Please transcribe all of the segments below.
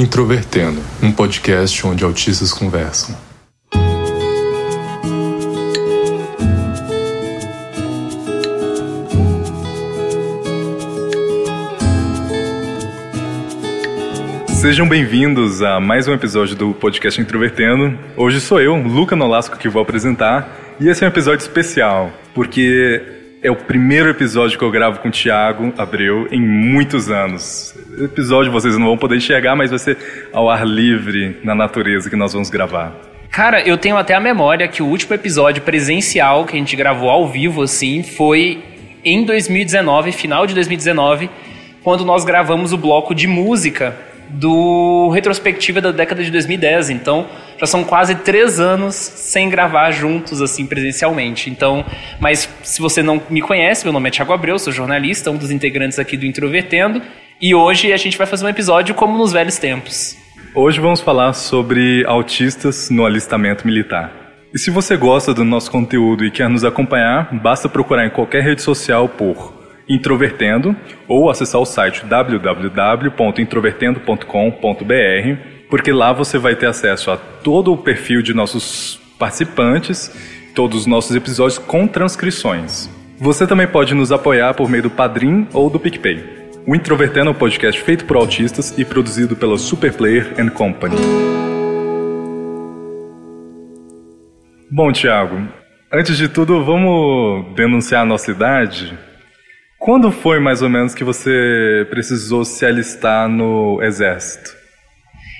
Introvertendo, um podcast onde autistas conversam. Sejam bem-vindos a mais um episódio do podcast Introvertendo. Hoje sou eu, Luca Nolasco, que vou apresentar. E esse é um episódio especial, porque é o primeiro episódio que eu gravo com o Thiago Abreu em muitos anos. Episódio vocês não vão poder enxergar, mas vai ser ao ar livre, na natureza, que nós vamos gravar. Cara, eu tenho até a memória que o último episódio presencial que a gente gravou ao vivo, assim, foi em 2019, final de 2019, quando nós gravamos o bloco de música do retrospectiva da década de 2010. Então, já são quase três anos sem gravar juntos, assim, presencialmente. Então, mas se você não me conhece, meu nome é Thiago Abreu, sou jornalista, um dos integrantes aqui do Introvertendo. E hoje a gente vai fazer um episódio como nos velhos tempos. Hoje vamos falar sobre autistas no alistamento militar. E se você gosta do nosso conteúdo e quer nos acompanhar, basta procurar em qualquer rede social por Introvertendo ou acessar o site www.introvertendo.com.br, porque lá você vai ter acesso a todo o perfil de nossos participantes, todos os nossos episódios com transcrições. Você também pode nos apoiar por meio do Padrim ou do PicPay. O Introvertendo é um podcast feito por autistas e produzido pela Superplayer and Company. Bom, Thiago, antes de tudo, vamos denunciar a nossa idade? Quando foi mais ou menos que você precisou se alistar no exército?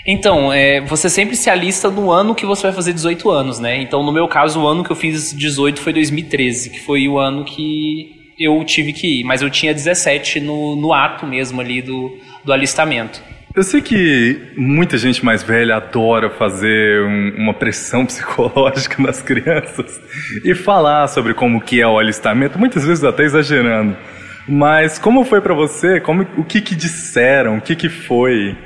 Então, é, você sempre se alista no ano que você vai fazer 18 anos, né? Então, no meu caso, o ano que eu fiz 18 foi 2013, que foi o ano que eu tive que ir. Mas eu tinha 17 no, no ato mesmo ali do, do alistamento. Eu sei que muita gente mais velha adora fazer um, uma pressão psicológica nas crianças e falar sobre como que é o alistamento, muitas vezes até exagerando. Mas como foi para você? Como, o que que disseram? O que que foi?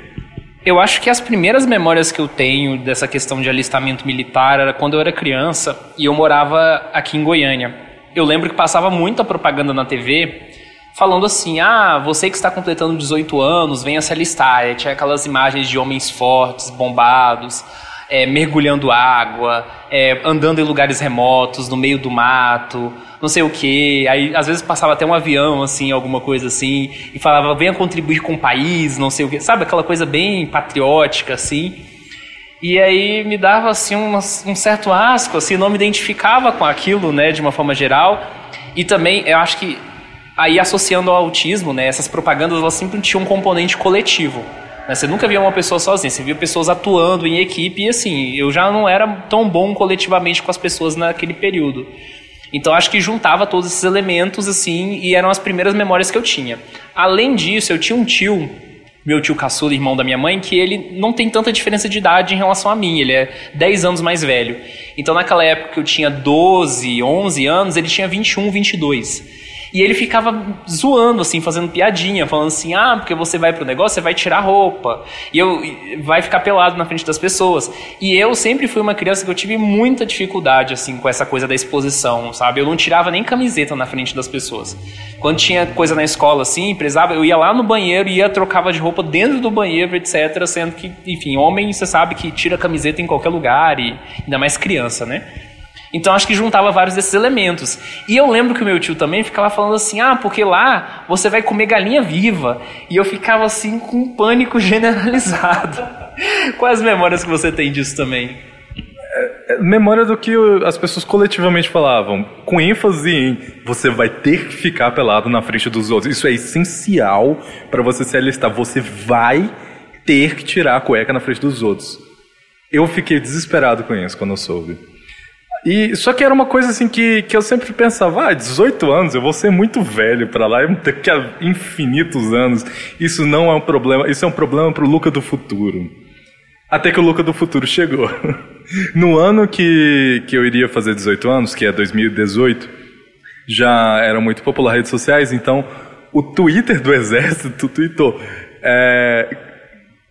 Eu acho que as primeiras memórias que eu tenho dessa questão de alistamento militar era quando eu era criança e eu morava aqui em Goiânia. Eu lembro que passava muita propaganda na TV falando assim: ah, você que está completando 18 anos, venha se alistar. E tinha aquelas imagens de homens fortes, bombados, é, mergulhando água, é, andando em lugares remotos, no meio do mato, não sei o que. Aí às vezes passava até um avião, assim, alguma coisa assim, e falava, venha contribuir com o país, não sei o que. Sabe, aquela coisa bem patriótica, assim. E aí me dava, assim, um, um certo asco, assim, não me identificava com aquilo, né, de uma forma geral. E também, eu acho que, aí associando ao autismo, né, essas propagandas, elas sempre tinham um componente coletivo. Você nunca via uma pessoa sozinha, você via pessoas atuando em equipe e assim, eu já não era tão bom coletivamente com as pessoas naquele período. Então acho que juntava todos esses elementos assim e eram as primeiras memórias que eu tinha. Além disso, eu tinha um tio, meu tio caçula, irmão da minha mãe, que ele não tem tanta diferença de idade em relação a mim, ele é 10 anos mais velho. Então naquela época que eu tinha 12, 11 anos, ele tinha 21, 22. E ele ficava zoando, assim, fazendo piadinha, falando assim: ah, porque você vai pro negócio, você vai tirar roupa. E eu vai ficar pelado na frente das pessoas. E eu sempre fui uma criança que eu tive muita dificuldade, assim, com essa coisa da exposição, sabe? Eu não tirava nem camiseta na frente das pessoas. Quando tinha coisa na escola, assim, precisava, eu ia lá no banheiro, ia, trocava de roupa dentro do banheiro, etc. Sendo que, enfim, homem, você sabe que tira camiseta em qualquer lugar, e ainda mais criança, né? Então acho que juntava vários desses elementos. E eu lembro que o meu tio também ficava falando assim: ah, porque lá você vai comer galinha viva. E eu ficava assim com um pânico generalizado. Quais memórias que você tem disso também? É, é, memória do que as pessoas coletivamente falavam, com ênfase em você vai ter que ficar pelado na frente dos outros. Isso é essencial para você se alistar. Você vai ter que tirar a cueca na frente dos outros. Eu fiquei desesperado com isso quando eu soube. E só que era uma coisa assim que, que eu sempre pensava, ah, 18 anos, eu vou ser muito velho para lá, daqui a infinitos anos. Isso não é um problema, isso é um problema pro Luca do futuro. Até que o Luca do futuro chegou. no ano que, que eu iria fazer 18 anos, que é 2018, já eram muito popular redes sociais, então o Twitter do Exército tweetou. É,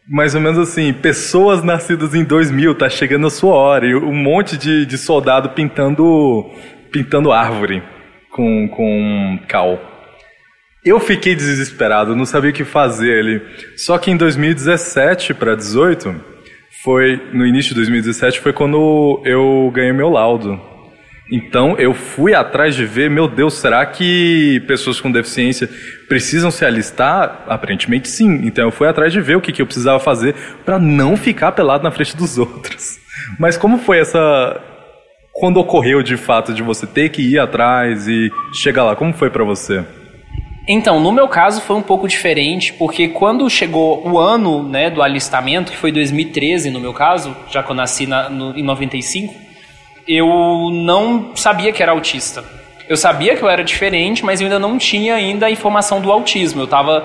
mais ou menos assim, pessoas nascidas em 2000, tá chegando a sua hora, e um monte de, de soldado pintando pintando árvore com, com cal. Eu fiquei desesperado, não sabia o que fazer ali. Só que em 2017 para 18, foi no início de 2017 foi quando eu ganhei meu laudo. Então eu fui atrás de ver, meu Deus, será que pessoas com deficiência precisam se alistar? Aparentemente sim. Então eu fui atrás de ver o que, que eu precisava fazer para não ficar pelado na frente dos outros. Mas como foi essa quando ocorreu de fato de você ter que ir atrás e chegar lá? Como foi para você? Então, no meu caso foi um pouco diferente, porque quando chegou o ano né, do alistamento, que foi 2013 no meu caso, já que eu nasci na, no, em 95, eu não sabia que era autista. Eu sabia que eu era diferente, mas eu ainda não tinha ainda a informação do autismo. Eu estava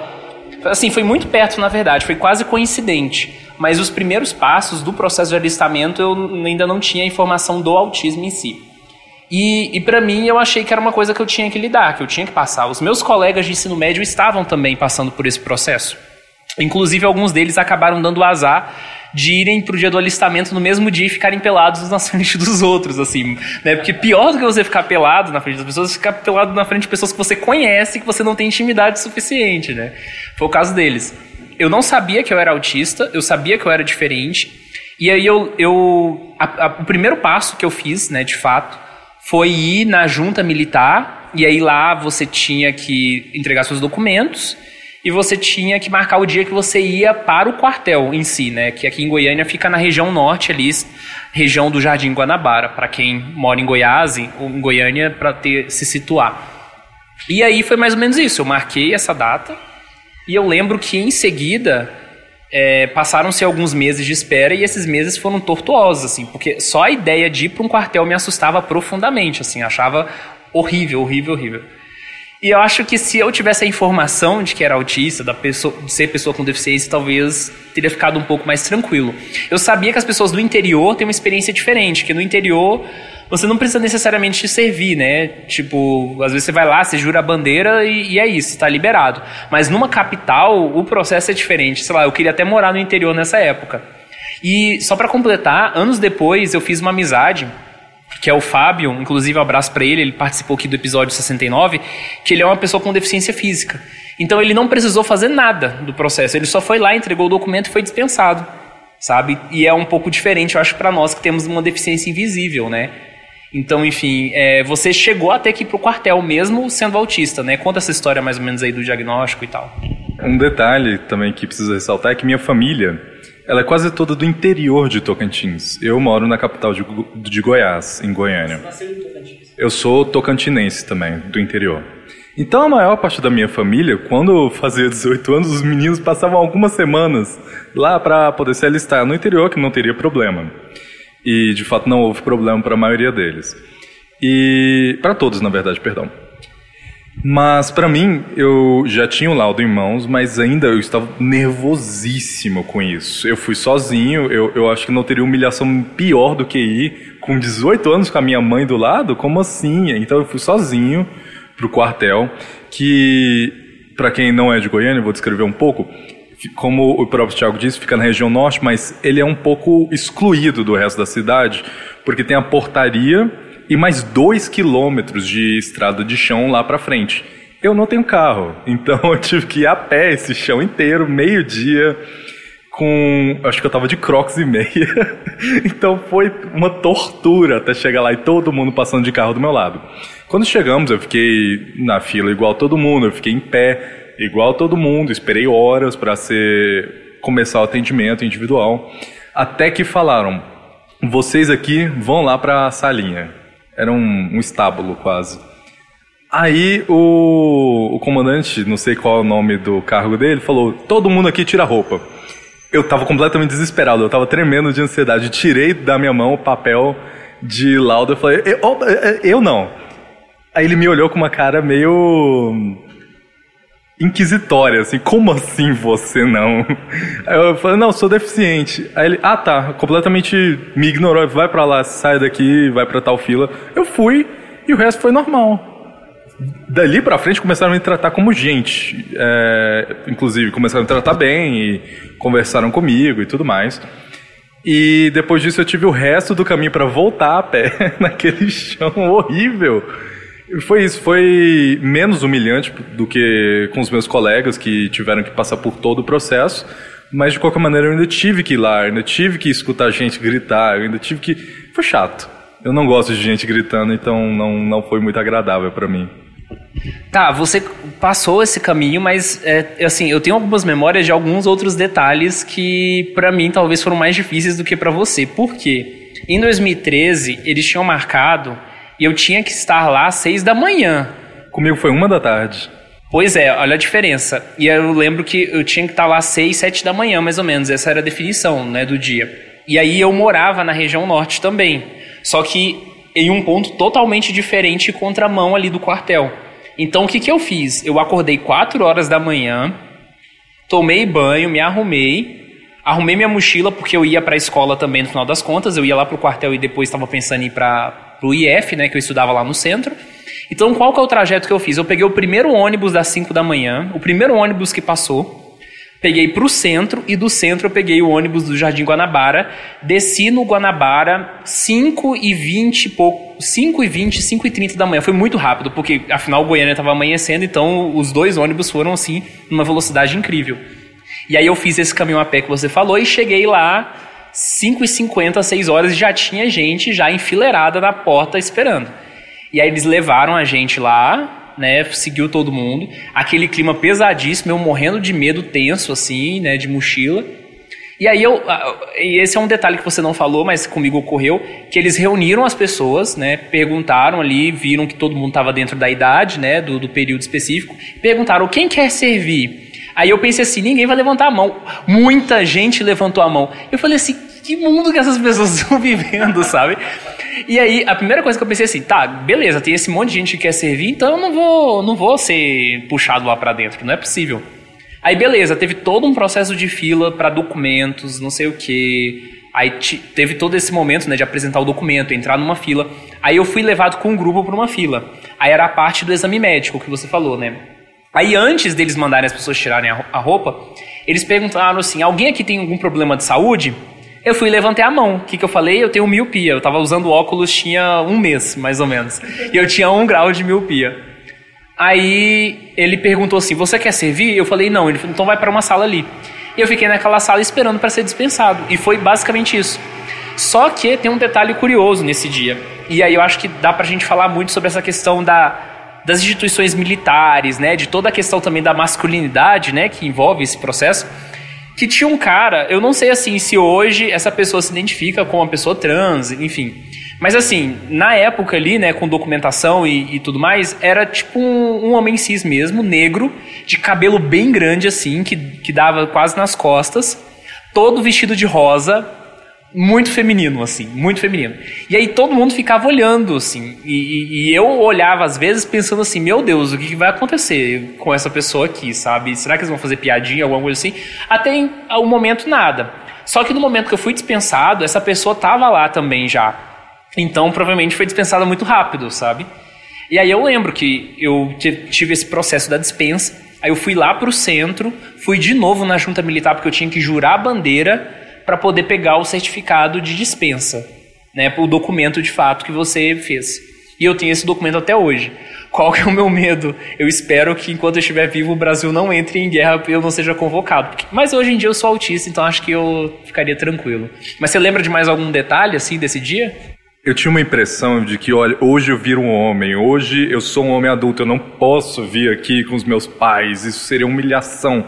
assim, foi muito perto na verdade, foi quase coincidente. Mas os primeiros passos do processo de alistamento eu ainda não tinha a informação do autismo em si. E, e para mim eu achei que era uma coisa que eu tinha que lidar, que eu tinha que passar. Os meus colegas de ensino médio estavam também passando por esse processo. Inclusive, alguns deles acabaram dando azar de irem pro dia do alistamento no mesmo dia e ficarem pelados na frente dos outros, assim, né? Porque pior do que você ficar pelado na frente das pessoas, é ficar pelado na frente de pessoas que você conhece que você não tem intimidade suficiente, né? Foi o caso deles. Eu não sabia que eu era autista, eu sabia que eu era diferente, e aí eu, eu a, a, o primeiro passo que eu fiz, né, de fato, foi ir na junta militar, e aí lá você tinha que entregar seus documentos e você tinha que marcar o dia que você ia para o quartel em si, né? Que aqui em Goiânia fica na região norte ali, região do Jardim Guanabara, para quem mora em Goiás em Goiânia para se situar. E aí foi mais ou menos isso. Eu marquei essa data e eu lembro que em seguida é, passaram-se alguns meses de espera e esses meses foram tortuosos, assim, porque só a ideia de ir para um quartel me assustava profundamente, assim, achava horrível, horrível, horrível. E eu acho que se eu tivesse a informação de que era autista, da pessoa, de ser pessoa com deficiência, talvez teria ficado um pouco mais tranquilo. Eu sabia que as pessoas do interior têm uma experiência diferente, que no interior você não precisa necessariamente te servir, né? Tipo, às vezes você vai lá, você jura a bandeira e, e é isso, está liberado. Mas numa capital, o processo é diferente. Sei lá, eu queria até morar no interior nessa época. E só para completar, anos depois eu fiz uma amizade que é o Fábio, inclusive um abraço para ele, ele participou aqui do episódio 69, que ele é uma pessoa com deficiência física. Então ele não precisou fazer nada do processo, ele só foi lá, entregou o documento e foi dispensado, sabe? E é um pouco diferente, eu acho, para nós que temos uma deficiência invisível, né? Então, enfim, é, você chegou até aqui pro quartel mesmo sendo autista, né? Conta essa história mais ou menos aí do diagnóstico e tal. Um detalhe também que preciso ressaltar é que minha família, ela é quase toda do interior de Tocantins. Eu moro na capital de, de Goiás, em Goiânia. Você nasceu em Tocantins? Eu sou tocantinense também, do interior. Então a maior parte da minha família, quando eu fazia 18 anos, os meninos passavam algumas semanas lá para poder se alistar no interior, que não teria problema. E de fato não houve problema para a maioria deles. E para todos, na verdade, perdão. Mas para mim, eu já tinha o laudo em mãos, mas ainda eu estava nervosíssimo com isso. Eu fui sozinho, eu, eu acho que não teria humilhação pior do que ir com 18 anos com a minha mãe do lado? Como assim? Então eu fui sozinho pro quartel, que para quem não é de Goiânia, eu vou descrever um pouco como o próprio Tiago disse, fica na região norte, mas ele é um pouco excluído do resto da cidade, porque tem a portaria e mais dois quilômetros de estrada de chão lá para frente. Eu não tenho carro, então eu tive que ir a pé esse chão inteiro, meio-dia, com. Acho que eu tava de crocs e meia. então foi uma tortura até chegar lá e todo mundo passando de carro do meu lado. Quando chegamos, eu fiquei na fila igual todo mundo, eu fiquei em pé igual todo mundo, esperei horas para ser começar o atendimento individual, até que falaram: "Vocês aqui vão lá para a salinha". Era um, um estábulo quase. Aí o, o, comandante, não sei qual é o nome do cargo dele, falou: "Todo mundo aqui tira roupa". Eu estava completamente desesperado, eu estava tremendo de ansiedade. Tirei da minha mão o papel de laudo e falei: eu, eu não. Aí ele me olhou com uma cara meio inquisitória, assim, como assim você não? Aí eu falei, não, sou deficiente. Aí ele, ah tá, completamente me ignorou, vai para lá, sai daqui, vai para tal fila. Eu fui e o resto foi normal. Dali pra frente começaram a me tratar como gente. É, inclusive, começaram a me tratar bem e conversaram comigo e tudo mais. E depois disso eu tive o resto do caminho para voltar a pé naquele chão horrível Foi isso, foi menos humilhante do que com os meus colegas que tiveram que passar por todo o processo, mas de qualquer maneira eu ainda tive que ir lá, ainda tive que escutar gente gritar, eu ainda tive que. Foi chato. Eu não gosto de gente gritando, então não, não foi muito agradável para mim. Tá, você passou esse caminho, mas é, assim, eu tenho algumas memórias de alguns outros detalhes que para mim talvez foram mais difíceis do que para você. Por quê? Em 2013, eles tinham marcado e eu tinha que estar lá às seis da manhã. Comigo foi uma da tarde. Pois é, olha a diferença. E eu lembro que eu tinha que estar lá às seis, sete da manhã, mais ou menos. Essa era a definição né, do dia. E aí eu morava na região norte também. Só que em um ponto totalmente diferente contramão ali do quartel. Então o que, que eu fiz? Eu acordei 4 horas da manhã, tomei banho, me arrumei, arrumei minha mochila porque eu ia para a escola também no final das contas, eu ia lá para o quartel e depois estava pensando em ir para o IF, né, que eu estudava lá no centro. Então qual que é o trajeto que eu fiz? Eu peguei o primeiro ônibus das 5 da manhã, o primeiro ônibus que passou, peguei para o centro e do centro eu peguei o ônibus do Jardim Guanabara, desci no Guanabara 5 e 20 pouco, 5 e 20, 5 e 30 da manhã. Foi muito rápido, porque afinal Goiânia estava amanhecendo, então os dois ônibus foram assim numa velocidade incrível. E aí eu fiz esse caminho a pé que você falou e cheguei lá 5 e 50, 6 horas já tinha gente já enfileirada na porta esperando. E aí eles levaram a gente lá, né? Seguiu todo mundo. Aquele clima pesadíssimo, eu morrendo de medo, tenso, assim, né? De mochila. E aí eu. E esse é um detalhe que você não falou, mas comigo ocorreu, que eles reuniram as pessoas, né? Perguntaram ali, viram que todo mundo estava dentro da idade, né? Do, do período específico. Perguntaram quem quer servir. Aí eu pensei assim, ninguém vai levantar a mão. Muita gente levantou a mão. Eu falei assim, que mundo que essas pessoas estão vivendo, sabe? E aí, a primeira coisa que eu pensei assim, tá, beleza, tem esse monte de gente que quer servir, então eu não vou, não vou ser puxado lá para dentro, que não é possível. Aí, beleza, teve todo um processo de fila para documentos, não sei o que. Aí teve todo esse momento, né, de apresentar o documento, entrar numa fila. Aí eu fui levado com um grupo para uma fila. Aí era a parte do exame médico que você falou, né? Aí antes deles mandarem as pessoas tirarem a roupa, eles perguntaram assim: alguém aqui tem algum problema de saúde? Eu fui e levantei a mão. O que, que eu falei? Eu tenho miopia. Eu tava usando óculos tinha um mês, mais ou menos. E eu tinha um grau de miopia. Aí ele perguntou assim: Você quer servir? Eu falei: Não. Ele falou: Então vai para uma sala ali. E eu fiquei naquela sala esperando para ser dispensado. E foi basicamente isso. Só que tem um detalhe curioso nesse dia. E aí eu acho que dá pra gente falar muito sobre essa questão da, das instituições militares, né? De toda a questão também da masculinidade, né? Que envolve esse processo que tinha um cara, eu não sei assim se hoje essa pessoa se identifica com uma pessoa trans, enfim. Mas assim, na época ali, né, com documentação e, e tudo mais, era tipo um, um, homem cis mesmo, negro, de cabelo bem grande assim, que, que dava quase nas costas, todo vestido de rosa, muito feminino, assim, muito feminino. E aí todo mundo ficava olhando, assim, e, e, eu olhava às vezes pensando assim, meu Deus, o que vai acontecer com essa pessoa aqui, sabe? Será que eles vão fazer piadinha, alguma coisa assim? Até um momento nada. Só que no momento que eu fui dispensado, essa pessoa tava lá também já. Então provavelmente foi dispensada muito rápido, sabe? E aí eu lembro que eu tive esse processo da dispensa, aí eu fui lá pro centro, fui de novo na junta militar porque eu tinha que jurar a bandeira para poder pegar o certificado de dispensa, né, o documento de fato que você fez. E eu tenho esse documento até hoje. Qual que é o meu medo? Eu espero que enquanto eu estiver vivo o Brasil não entre em guerra e eu não seja convocado. Mas hoje em dia eu sou autista, então acho que eu ficaria tranquilo. Mas você lembra de mais algum detalhe assim desse dia? Eu tinha uma impressão de que, olha, hoje eu viro um homem, hoje eu sou um homem adulto, eu não posso vir aqui com os meus pais, isso seria humilhação.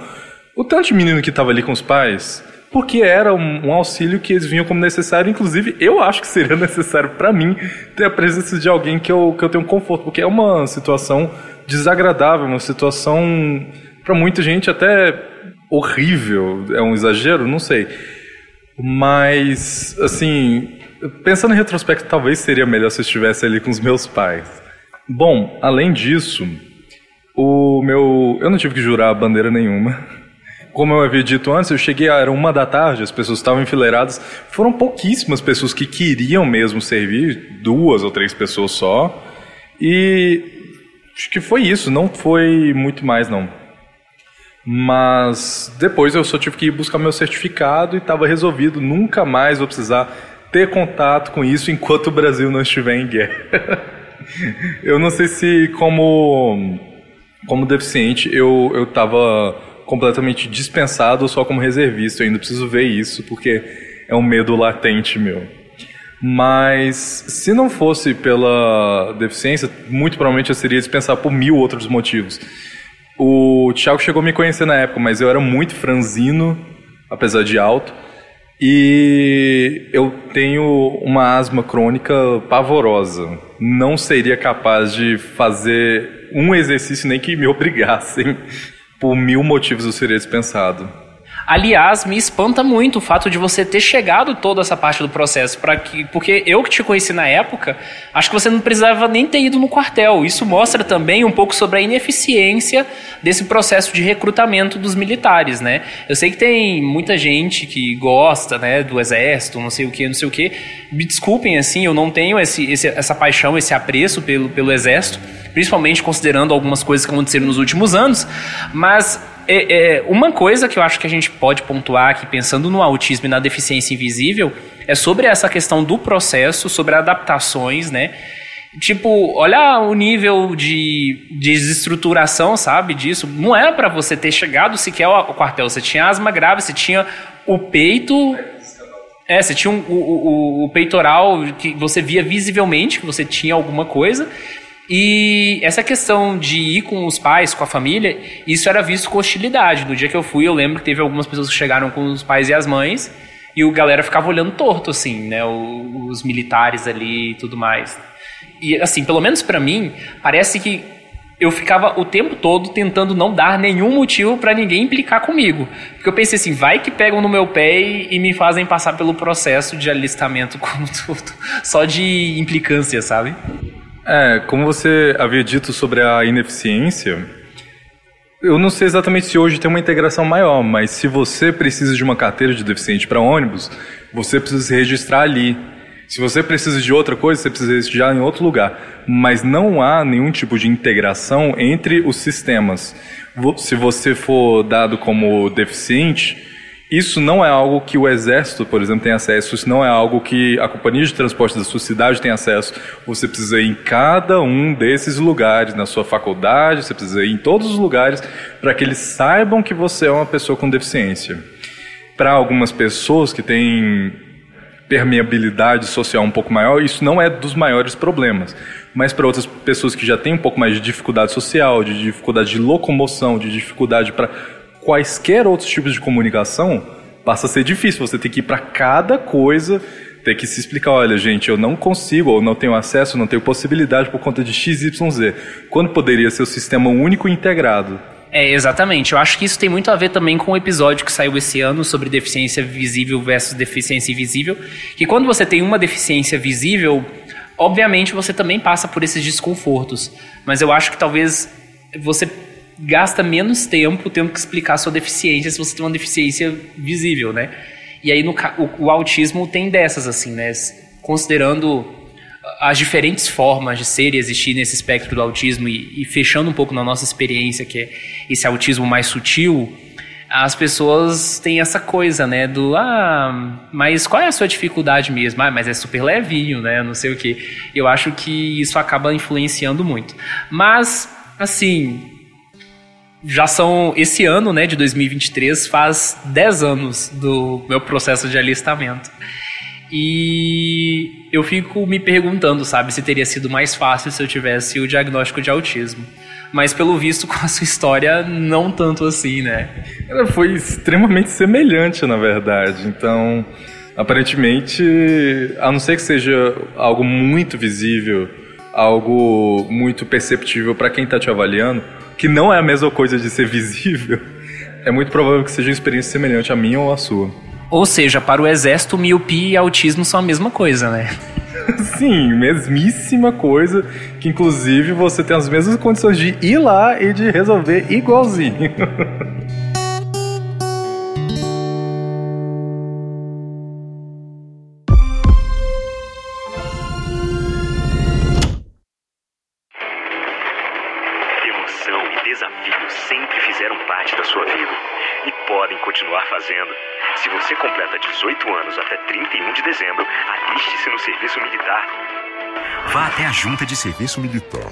O tanto de menino que estava ali com os pais, porque era um, um, auxílio que eles vinham como necessário. Inclusive, eu acho que seria necessário para mim ter a presença de alguém que eu, que eu tenho conforto, porque é uma situação desagradável, uma situação para muita gente até horrível. É um exagero? Não sei. Mas, assim, pensando em retrospecto, talvez seria melhor se eu estivesse ali com os meus pais. Bom, além disso, o meu. Eu não tive que jurar bandeira nenhuma como eu havia dito antes, eu cheguei, era uma da tarde, as pessoas estavam enfileiradas. Foram pouquíssimas pessoas que queriam mesmo servir, duas ou três pessoas só. E acho que foi isso, não foi muito mais não. Mas depois eu só tive que ir buscar meu certificado e estava resolvido, nunca mais vou precisar ter contato com isso enquanto o Brasil não estiver em guerra. eu não sei se como como deficiente eu eu tava completamente dispensado só como reservista. Eu ainda preciso ver isso porque é um medo latente meu. Mas se não fosse pela deficiência, muito provavelmente eu seria dispensado por mil outros motivos. O Thiago chegou a me conhecer na época, mas eu era muito franzino, apesar de alto. E eu tenho uma asma crônica pavorosa. Não seria capaz de fazer um exercício nem que me obrigassem. Por mil motivos eu seria dispensado. Aliás, me espanta muito o fato de você ter chegado toda essa parte do processo, para que, porque eu que te conheci na época, acho que você não precisava nem ter ido no quartel. Isso mostra também um pouco sobre a ineficiência desse processo de recrutamento dos militares, né? Eu sei que tem muita gente que gosta, né, do exército, não sei o que, não sei o que. Me desculpem, assim, eu não tenho esse, esse, essa paixão, esse apreço pelo, pelo exército, principalmente considerando algumas coisas que aconteceram nos últimos anos, mas é, é, uma coisa que eu acho que a gente pode pontuar aqui, pensando no autismo e na deficiência invisível, é sobre essa questão do processo, sobre adaptações, né? Tipo, olha o nível de, de desestruturação, sabe, disso. Não era para você ter chegado sequer ao quartel. Você tinha asma grave, você tinha o peito... É, você tinha um, o, o, o peitoral que você via visivelmente que você tinha alguma coisa. E essa questão de ir com os pais, com a família, isso era visto com hostilidade. No dia que eu fui, eu lembro que teve algumas pessoas que chegaram com os pais e as mães, e o galera ficava olhando torto, assim, né? Os militares ali e tudo mais. E, assim, pelo menos para mim, parece que eu ficava o tempo todo tentando não dar nenhum motivo para ninguém implicar comigo. Porque eu pensei assim, vai que pegam no meu pé e, e, me fazem passar pelo processo de alistamento como tudo, só de implicância, sabe? É, como você havia dito sobre a ineficiência, eu não sei exatamente se hoje tem uma integração maior, mas se você precisa de uma carteira de deficiente para ônibus, você precisa se registrar ali. Se você precisa de outra coisa, você precisa registrar em outro lugar. Mas não há nenhum tipo de integração entre os sistemas. Se você for dado como deficiente, isso não é algo que o Exército, por exemplo, tem acesso, isso não é algo que a companhia de transporte da sua cidade tem acesso. Você precisa ir em cada um desses lugares, na sua faculdade, você precisa ir em todos os lugares para que eles saibam que você é uma pessoa com deficiência. Para algumas pessoas que têm permeabilidade social um pouco maior, isso não é dos maiores problemas. Mas para outras pessoas que já têm um pouco mais de dificuldade social, de dificuldade de locomoção, de dificuldade para quaisquer outros tipos de comunicação, passa a ser difícil. Você tem que ir para cada coisa, ter que se explicar, olha, gente, eu não consigo, ou não tenho acesso, não tenho possibilidade por conta de XYZ. Quando poderia ser o sistema único e integrado? É, exatamente. Eu acho que isso tem muito a ver também com o episódio que saiu esse ano sobre deficiência visível versus deficiência invisível. Que quando você tem uma deficiência visível, obviamente você também passa por esses desconfortos. Mas eu acho que talvez você gasta menos tempo tendo que explicar sua deficiência se você tem uma deficiência visível, né? E aí no, o, o autismo tem dessas, assim, né? Considerando as diferentes formas de ser e existir nesse espectro do autismo e, e, fechando um pouco na nossa experiência, que é esse autismo mais sutil, as pessoas têm essa coisa, né, do ah, mas qual é a sua dificuldade mesmo? Ah, mas é super levinho, né, não sei o que. Eu acho que isso acaba influenciando muito. Mas, assim, já são esse ano, né, de 2023, faz 10 anos do meu processo de alistamento. E eu fico me perguntando, sabe, se teria sido mais fácil se eu tivesse o diagnóstico de autismo. Mas pelo visto, com a sua história, não tanto assim, né? Ela foi extremamente semelhante, na verdade. Então, aparentemente, a não ser que seja algo muito visível, algo muito perceptível para quem está te avaliando, que não é a mesma coisa de ser visível, é muito provável que seja uma experiência semelhante à minha ou à sua. Ou seja, para o exército, miopia e autismo são a mesma coisa, né? Sim, mesmíssima coisa, que inclusive você tem as mesmas condições de ir lá e de resolver igualzinho. junta de serviço militar.